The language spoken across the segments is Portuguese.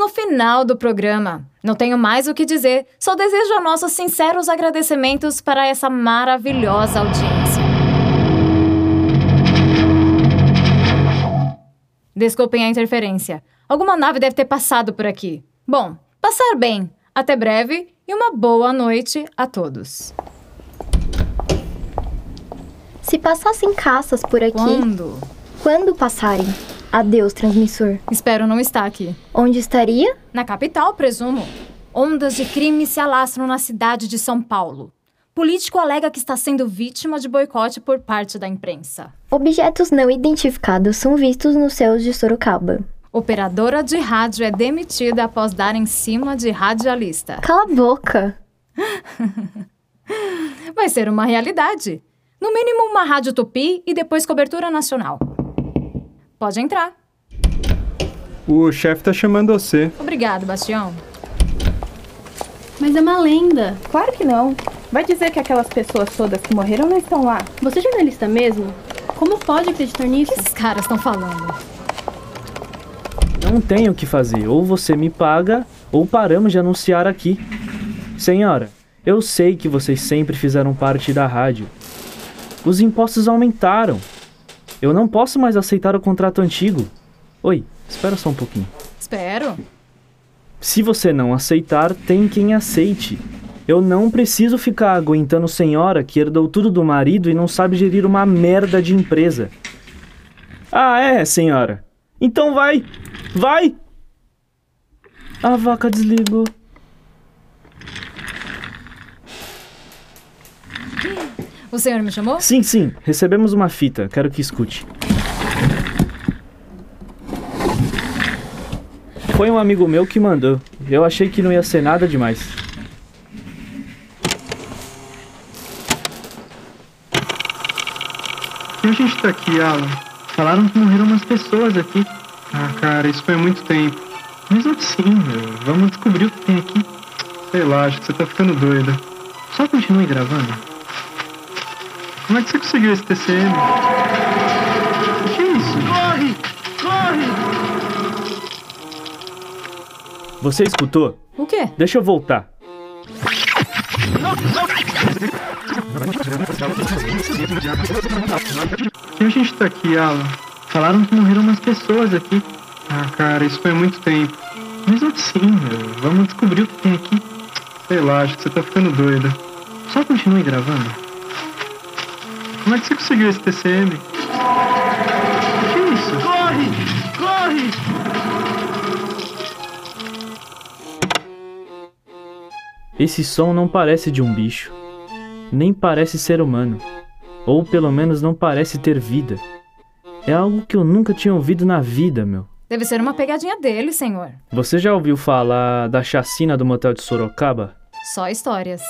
no final do programa. Não tenho mais o que dizer, só desejo a nossos sinceros agradecimentos para essa maravilhosa audiência. Desculpem a interferência. Alguma nave deve ter passado por aqui. Bom, passar bem. Até breve e uma boa noite a todos. Se passassem caças por aqui. Quando? Quando passarem? Adeus, transmissor. Espero não estar aqui. Onde estaria? Na capital, presumo. Ondas de crime se alastram na cidade de São Paulo. Político alega que está sendo vítima de boicote por parte da imprensa. Objetos não identificados são vistos nos céus de Sorocaba. Operadora de rádio é demitida após dar em cima de radialista. Cala a boca! Vai ser uma realidade. No mínimo uma rádio tupi e depois cobertura nacional. Pode entrar. O chefe tá chamando você. Obrigado, Bastião. Mas é uma lenda. Claro que não. Vai dizer que aquelas pessoas todas que morreram não estão lá. Você é jornalista mesmo? Como pode acreditar nisso? O que esses caras estão falando? Não tenho o que fazer. Ou você me paga, ou paramos de anunciar aqui. Senhora, eu sei que vocês sempre fizeram parte da rádio. Os impostos aumentaram. Eu não posso mais aceitar o contrato antigo. Oi, espera só um pouquinho. Espero. Se você não aceitar, tem quem aceite. Eu não preciso ficar aguentando senhora que herdou tudo do marido e não sabe gerir uma merda de empresa. Ah, é, senhora. Então vai! Vai! A vaca desligou. O senhor me chamou? Sim, sim, recebemos uma fita. Quero que escute. Foi um amigo meu que mandou. Eu achei que não ia ser nada demais. E a gente tá aqui, Alan? Falaram que morreram umas pessoas aqui. Ah, cara, isso foi há muito tempo. Mesmo assim, meu, vamos descobrir o que tem aqui. Sei lá, acho que você tá ficando doida. Só continue gravando. Como é que você conseguiu esse TCM? O que é isso? Corre! Corre! Você escutou? O quê? Deixa eu voltar. E a gente tá aqui, Alan? Falaram que morreram umas pessoas aqui. Ah, cara, isso foi há muito tempo. Mesmo assim, meu, vamos descobrir o que tem aqui. Sei lá, acho que você tá ficando doida. Só continue gravando. Como é que você conseguiu esse TCM? Que é isso? Corre! Corre! Esse som não parece de um bicho. Nem parece ser humano. Ou pelo menos não parece ter vida. É algo que eu nunca tinha ouvido na vida, meu. Deve ser uma pegadinha dele, senhor. Você já ouviu falar da chacina do motel de Sorocaba? Só histórias.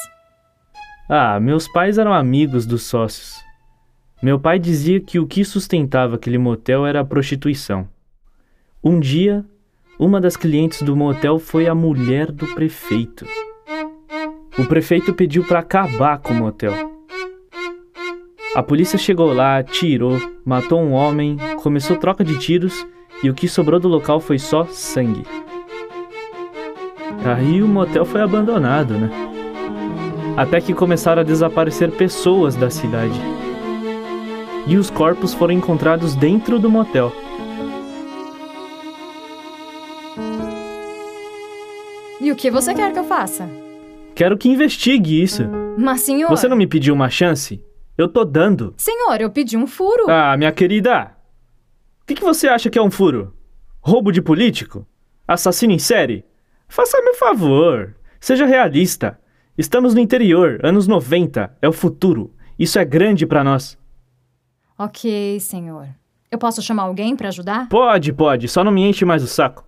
Ah, meus pais eram amigos dos sócios. Meu pai dizia que o que sustentava aquele motel era a prostituição. Um dia, uma das clientes do motel foi a mulher do prefeito. O prefeito pediu para acabar com o motel. A polícia chegou lá, atirou, matou um homem, começou troca de tiros e o que sobrou do local foi só sangue. Aí o motel foi abandonado, né? Até que começaram a desaparecer pessoas da cidade. E os corpos foram encontrados dentro do motel. E o que você quer que eu faça? Quero que investigue isso. Mas, senhor. Você não me pediu uma chance? Eu tô dando. Senhor, eu pedi um furo. Ah, minha querida. O que, que você acha que é um furo? Roubo de político? Assassino em série? Faça-me um favor. Seja realista. Estamos no interior, anos 90. É o futuro. Isso é grande pra nós. Ok, senhor. Eu posso chamar alguém pra ajudar? Pode, pode. Só não me enche mais o saco.